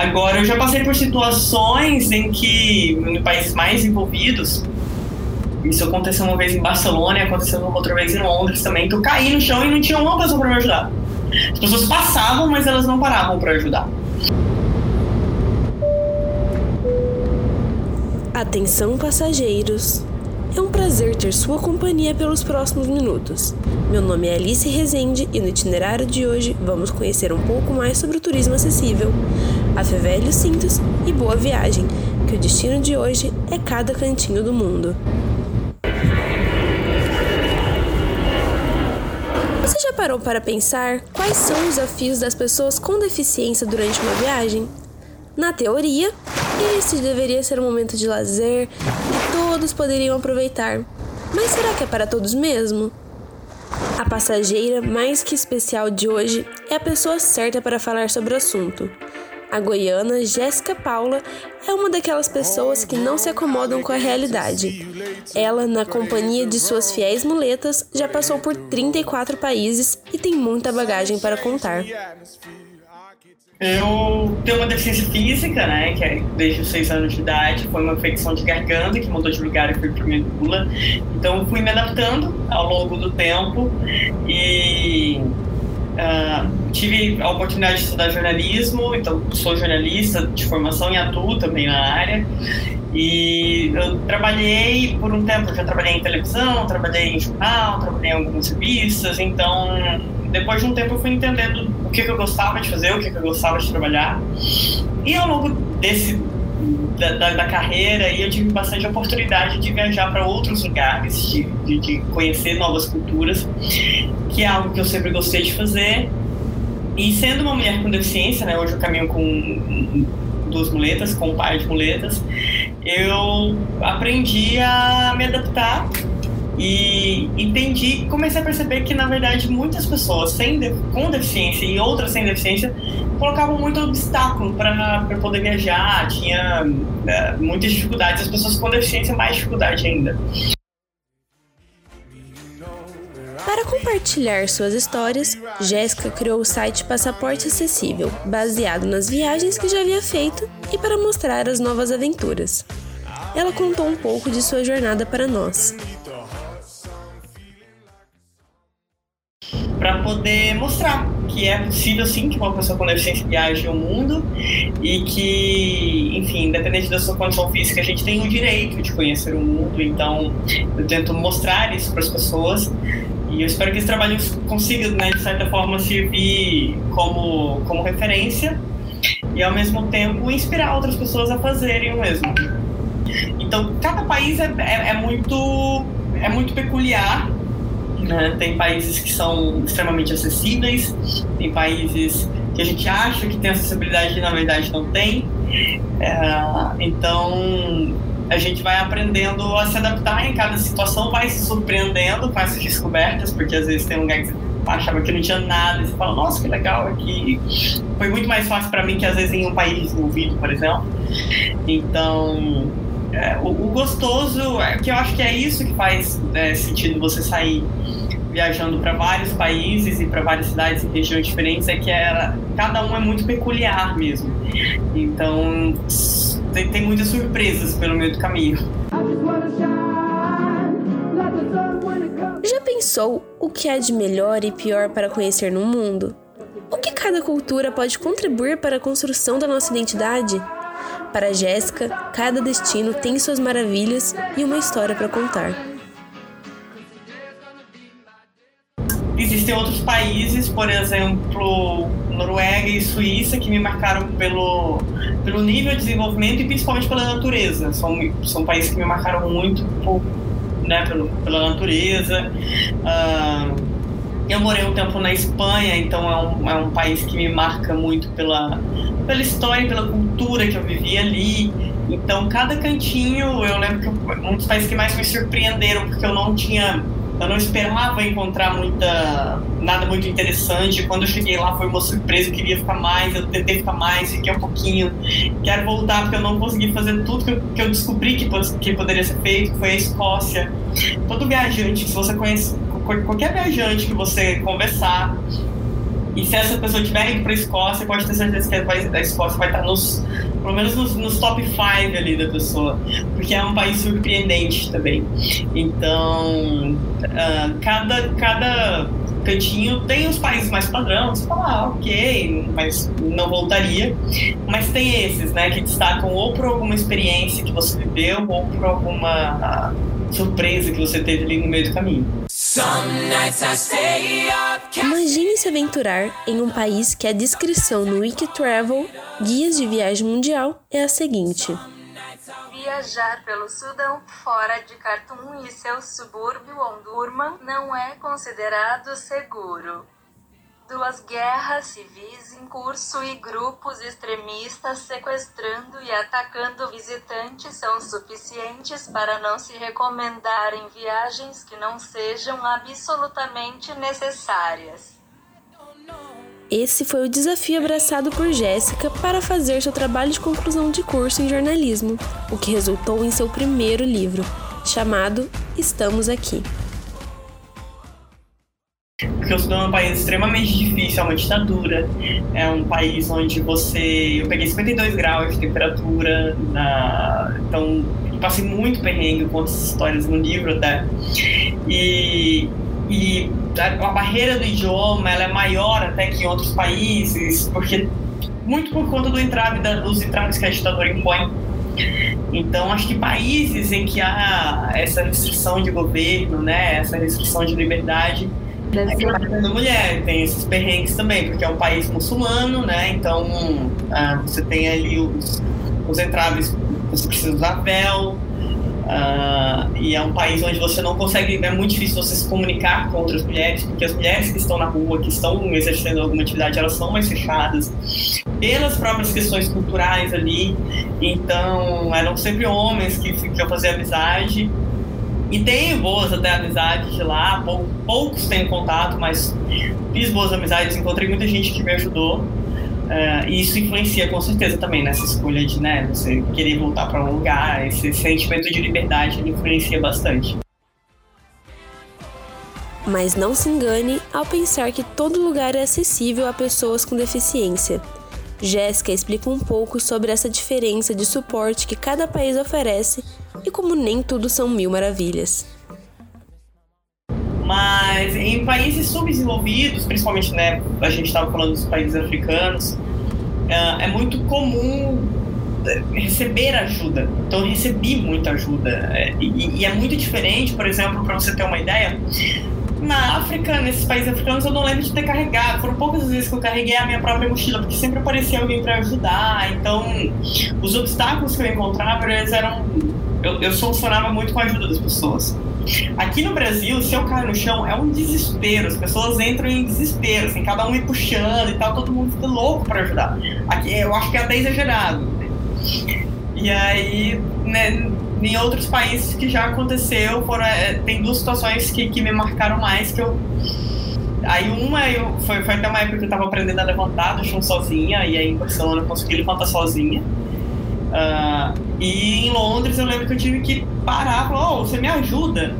Agora, eu já passei por situações em que, em países mais envolvidos, isso aconteceu uma vez em Barcelona aconteceu outra vez em Londres também, que eu caí no chão e não tinha uma pessoa para me ajudar. As pessoas passavam, mas elas não paravam para ajudar. Atenção, passageiros! É um prazer ter sua companhia pelos próximos minutos. Meu nome é Alice Rezende e no itinerário de hoje vamos conhecer um pouco mais sobre o turismo acessível. Afevelhe os cintos e boa viagem, que o destino de hoje é cada cantinho do mundo. Você já parou para pensar quais são os desafios das pessoas com deficiência durante uma viagem? Na teoria, esse deveria ser um momento de lazer que todos poderiam aproveitar. Mas será que é para todos mesmo? A passageira mais que especial de hoje é a pessoa certa para falar sobre o assunto. A goiana Jéssica Paula é uma daquelas pessoas que não se acomodam com a realidade. Ela, na companhia de suas fiéis muletas, já passou por 34 países e tem muita bagagem para contar. Eu tenho uma deficiência física, né, que é desde os seis anos de idade, foi uma infecção de garganta que mudou de lugar e foi para medula. Então, fui me adaptando ao longo do tempo e uh, tive a oportunidade de estudar jornalismo, então sou jornalista de formação e atuo também na área. E eu trabalhei por um tempo, já trabalhei em televisão, trabalhei em jornal, trabalhei em algumas revistas, então depois de um tempo eu fui entendendo o que, que eu gostava de fazer, o que, que eu gostava de trabalhar. E ao longo desse da, da, da carreira eu tive bastante oportunidade de viajar para outros lugares, de, de, de, conhecer novas culturas, que é algo que eu sempre gostei de fazer. E sendo uma mulher com deficiência, né, hoje eu caminho com duas muletas, com um par de muletas, eu aprendi a me adaptar e entendi, comecei a perceber que, na verdade, muitas pessoas sem com deficiência e outras sem deficiência colocavam muito obstáculo para poder viajar, tinha é, muitas dificuldades, as pessoas com deficiência mais dificuldade ainda. Para compartilhar suas histórias, Jéssica criou o site Passaporte Acessível, baseado nas viagens que já havia feito e para mostrar as novas aventuras. Ela contou um pouco de sua jornada para nós. Poder mostrar que é possível sim que uma pessoa com deficiência viaje ao mundo e que, enfim, independente da sua condição física, a gente tem o direito de conhecer o mundo. Então, eu tento mostrar isso para as pessoas e eu espero que esse trabalho consiga, né, de certa forma, servir como, como referência e, ao mesmo tempo, inspirar outras pessoas a fazerem o mesmo. Então, cada país é, é, é muito, é muito peculiar né? Tem países que são extremamente acessíveis, tem países que a gente acha que tem acessibilidade e na verdade não tem. É, então a gente vai aprendendo a se adaptar em cada situação, vai se surpreendendo com essas descobertas, porque às vezes tem um lugar que você achava que não tinha nada, e você fala, nossa, que legal aqui. Foi muito mais fácil para mim que às vezes em um país desenvolvido, por exemplo. Então, é, o, o, gostoso, é que eu acho que é isso que faz é, sentido você sair viajando para vários países e para várias cidades e regiões diferentes, é que cada um é muito peculiar mesmo. Então, tem, tem muitas surpresas pelo meio do caminho. Já pensou o que há de melhor e pior para conhecer no mundo? O que cada cultura pode contribuir para a construção da nossa identidade? Para Jéssica, cada destino tem suas maravilhas e uma história para contar. Existem outros países, por exemplo, Noruega e Suíça, que me marcaram pelo, pelo nível de desenvolvimento e principalmente pela natureza. São, são países que me marcaram muito por, né, pelo, pela natureza. Uh, eu morei um tempo na Espanha, então é um, é um país que me marca muito pela, pela história, pela cultura que eu vivi ali. Então, cada cantinho, eu lembro que um dos países que mais me surpreenderam, porque eu não tinha, eu não esperava encontrar muita, nada muito interessante. Quando eu cheguei lá foi uma surpresa, eu queria ficar mais, eu tentei ficar mais, fiquei um pouquinho. Quero voltar porque eu não consegui fazer tudo que eu, que eu descobri que, que poderia ser feito, foi a Escócia. Todo viajante, se você conhece qualquer viajante que você conversar, E se essa pessoa tiver indo para a Escócia, pode ter certeza que a Escócia vai estar nos, pelo menos nos, nos top 5 ali da pessoa, porque é um país surpreendente também. Então, uh, cada, cada cantinho tem os países mais padrão, você fala, ah, ok, mas não voltaria. Mas tem esses, né, que destacam ou por alguma experiência que você viveu ou por alguma surpresa que você teve ali no meio do caminho. Imagine se aventurar em um país que a descrição no Wikitravel, Guias de Viagem Mundial, é a seguinte. Viajar pelo Sudão, fora de Khartoum e seu subúrbio Omdurman, não é considerado seguro duas guerras civis em curso e grupos extremistas sequestrando e atacando visitantes são suficientes para não se recomendarem viagens que não sejam absolutamente necessárias. Esse foi o desafio abraçado por Jéssica para fazer seu trabalho de conclusão de curso em jornalismo, o que resultou em seu primeiro livro, chamado Estamos Aqui. Porque o Sudão é um país extremamente difícil, é uma ditadura, é um país onde você. Eu peguei 52 graus de temperatura, na... então passei muito perrengue, com essas histórias no livro até. E, e a barreira do idioma ela é maior até que em outros países, porque muito por conta do entrave da, dos entraves que a ditadura impõe. Então, acho que países em que há essa restrição de governo, né, essa restrição de liberdade, Brasil. É mulher, tem esses perrengues também, porque é um país muçulmano, né? Então ah, você tem ali os, os entraves, você precisa usar véu. Uh, e é um país onde você não consegue, é muito difícil você se comunicar com outras mulheres, porque as mulheres que estão na rua, que estão exercendo alguma atividade, elas são mais fechadas pelas próprias questões culturais ali. Então, eram sempre homens que, que iam fazer amizade e tenho boas até amizades de lá, poucos têm contato, mas fiz boas amizades, encontrei muita gente que me ajudou. Uh, e isso influencia com certeza também nessa escolha de né, você querer voltar para um lugar, esse sentimento de liberdade influencia bastante. Mas não se engane ao pensar que todo lugar é acessível a pessoas com deficiência. Jéssica explica um pouco sobre essa diferença de suporte que cada país oferece e como nem tudo são mil maravilhas. Mas em países subdesenvolvidos, principalmente, né, a gente estava falando dos países africanos, é, é muito comum é, receber ajuda. Então eu recebi muita ajuda. É, e, e é muito diferente, por exemplo, para você ter uma ideia, na África, nesses países africanos, eu não lembro de ter carregado. Foram poucas vezes que eu carreguei a minha própria mochila, porque sempre aparecia alguém para ajudar. Então, os obstáculos que eu encontrava, eles eram eu, eu solucionava muito com a ajuda das pessoas. Aqui no Brasil, se eu cair no chão, é um desespero. As pessoas entram em desespero, assim, cada um me puxando e tal, todo mundo fica louco para ajudar. Aqui, eu acho que é até exagerado. E aí, né, em outros países que já aconteceu, foram, é, tem duas situações que, que me marcaram mais, que eu Aí uma eu, foi, foi até uma época que eu tava aprendendo a levantar do chão sozinha, e aí em Barcelona eu consegui levantar sozinha. Uh, e em Londres eu lembro que eu tive que parar e falar, oh, você me ajuda?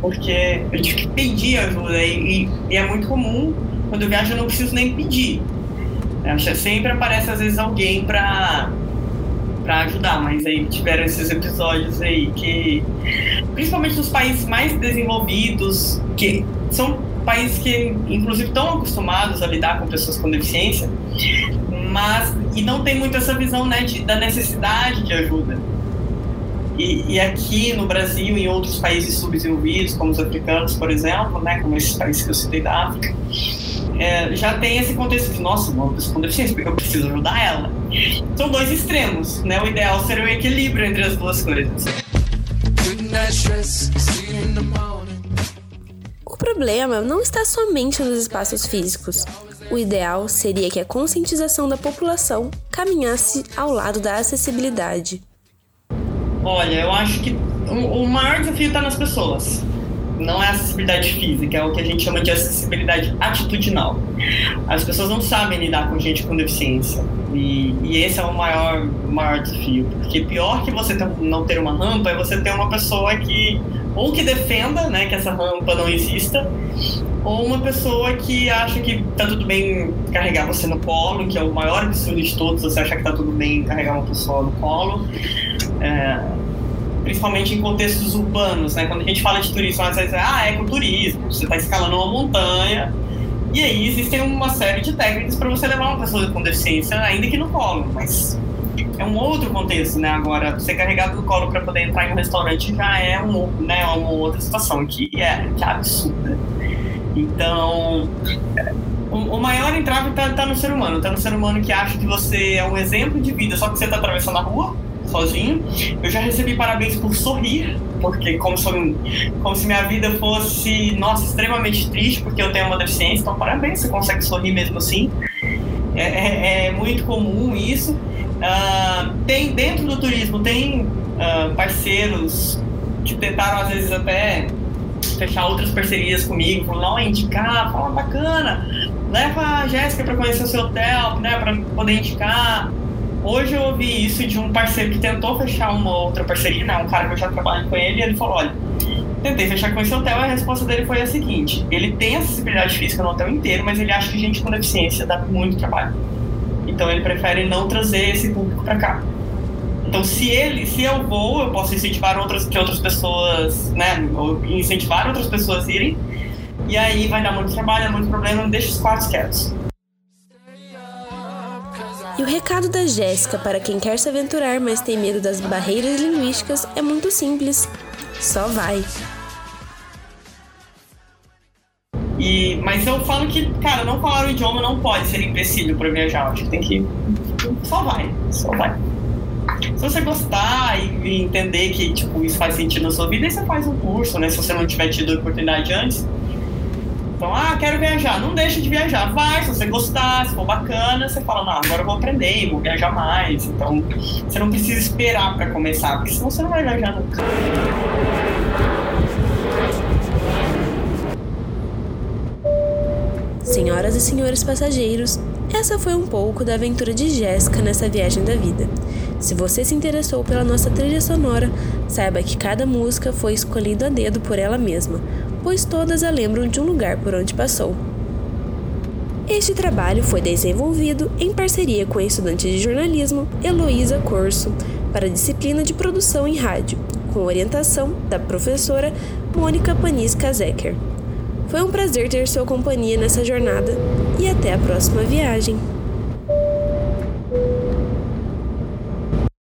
Porque eu tive que pedir ajuda. E, e é muito comum, quando eu viajo eu não preciso nem pedir. Acho sempre aparece às vezes alguém pra, pra ajudar, mas aí tiveram esses episódios aí que, principalmente nos países mais desenvolvidos, que são países que inclusive estão acostumados a lidar com pessoas com deficiência, mas e não tem muito essa visão né, de, da necessidade de ajuda. E, e, aqui no Brasil e em outros países subdesenvolvidos, como os africanos, por exemplo, né, como esses países que eu citei da África, é, já tem esse contexto de, nossa, uma pessoa com deficiência, eu preciso ajudar ela. São dois extremos, né? O ideal seria o equilíbrio entre as duas coisas. O problema não está somente nos espaços físicos. O ideal seria que a conscientização da população caminhasse ao lado da acessibilidade. Olha, eu acho que o maior desafio está nas pessoas. Não é acessibilidade física, é o que a gente chama de acessibilidade atitudinal. As pessoas não sabem lidar com gente com deficiência. E, e esse é o maior, maior desafio. Porque pior que você ter, não ter uma rampa é você ter uma pessoa que ou que defenda né, que essa rampa não exista, ou uma pessoa que acha que tá tudo bem carregar você no colo, que é o maior absurdo de todos, você achar que tá tudo bem carregar uma pessoa no colo. É, principalmente em contextos urbanos, né? Quando a gente fala de turismo, às vezes é, ah, é ecoturismo, você está escalando uma montanha, e aí existem uma série de técnicas para você levar uma pessoa com deficiência, ainda que no colo, mas é um outro contexto, né? Agora, ser carregado no colo para poder entrar em um restaurante já é um, né, uma outra situação que é, que é absurda. Então, o, maior entrave está tá no ser humano, está no ser humano que acha que você é um exemplo de vida, só que você está atravessando a rua sozinho. Eu já recebi parabéns por sorrir, porque como, se, como se minha vida fosse, nossa, extremamente triste, porque eu tenho uma deficiência, então parabéns, você consegue sorrir mesmo assim. É, é, é muito comum isso. Uh, tem dentro do turismo tem uh, parceiros que tentaram às vezes até fechar outras parcerias comigo, falando, não, indicar, fala bacana, leva a Jéssica para conhecer o seu hotel, né, para poder indicar. Hoje eu ouvi isso de um parceiro que tentou fechar uma outra parceria, né? Um cara que eu já trabalho com ele, e ele falou: olha, tentei fechar com esse hotel, a resposta dele foi a seguinte: ele tem acessibilidade física no hotel inteiro, mas ele acha que gente com deficiência dá muito trabalho. Então ele prefere não trazer esse público para cá. Então, se ele, se eu vou, eu posso incentivar outras que outras pessoas, né, ou incentivar outras pessoas a irem. E aí vai dar muito trabalho, muito problema, deixa os quartos quietos. E o recado da Jéssica para quem quer se aventurar, mas tem medo das barreiras linguísticas é muito simples. Só vai. E, mas eu falo que, cara, não falar o idioma não pode ser empecilho para viajar. Acho que tem que. Só vai, só vai. Se você gostar e, entender que tipo, isso faz sentido na sua vida, aí você faz um curso, né? Se você não tiver tido a oportunidade antes, então, ah, quero viajar. Não deixa de viajar. Vai, se você gostar, se for bacana, você fala, não, agora eu vou aprender, vou viajar mais. Então, você não precisa esperar para começar, porque senão você não vai viajar nunca. Senhoras e senhores passageiros, essa foi um pouco da aventura de Jéssica nessa viagem da vida. Se você se interessou pela nossa trilha sonora, saiba que cada música foi escolhida a dedo por ela mesma, pois todas a lembram de um lugar por onde passou. Este trabalho foi desenvolvido em parceria com a estudante de jornalismo Heloísa Corso para a disciplina de produção em rádio, com orientação da professora Mônica Panisca Zecker. Foi um prazer ter sua companhia nessa jornada e até a próxima viagem!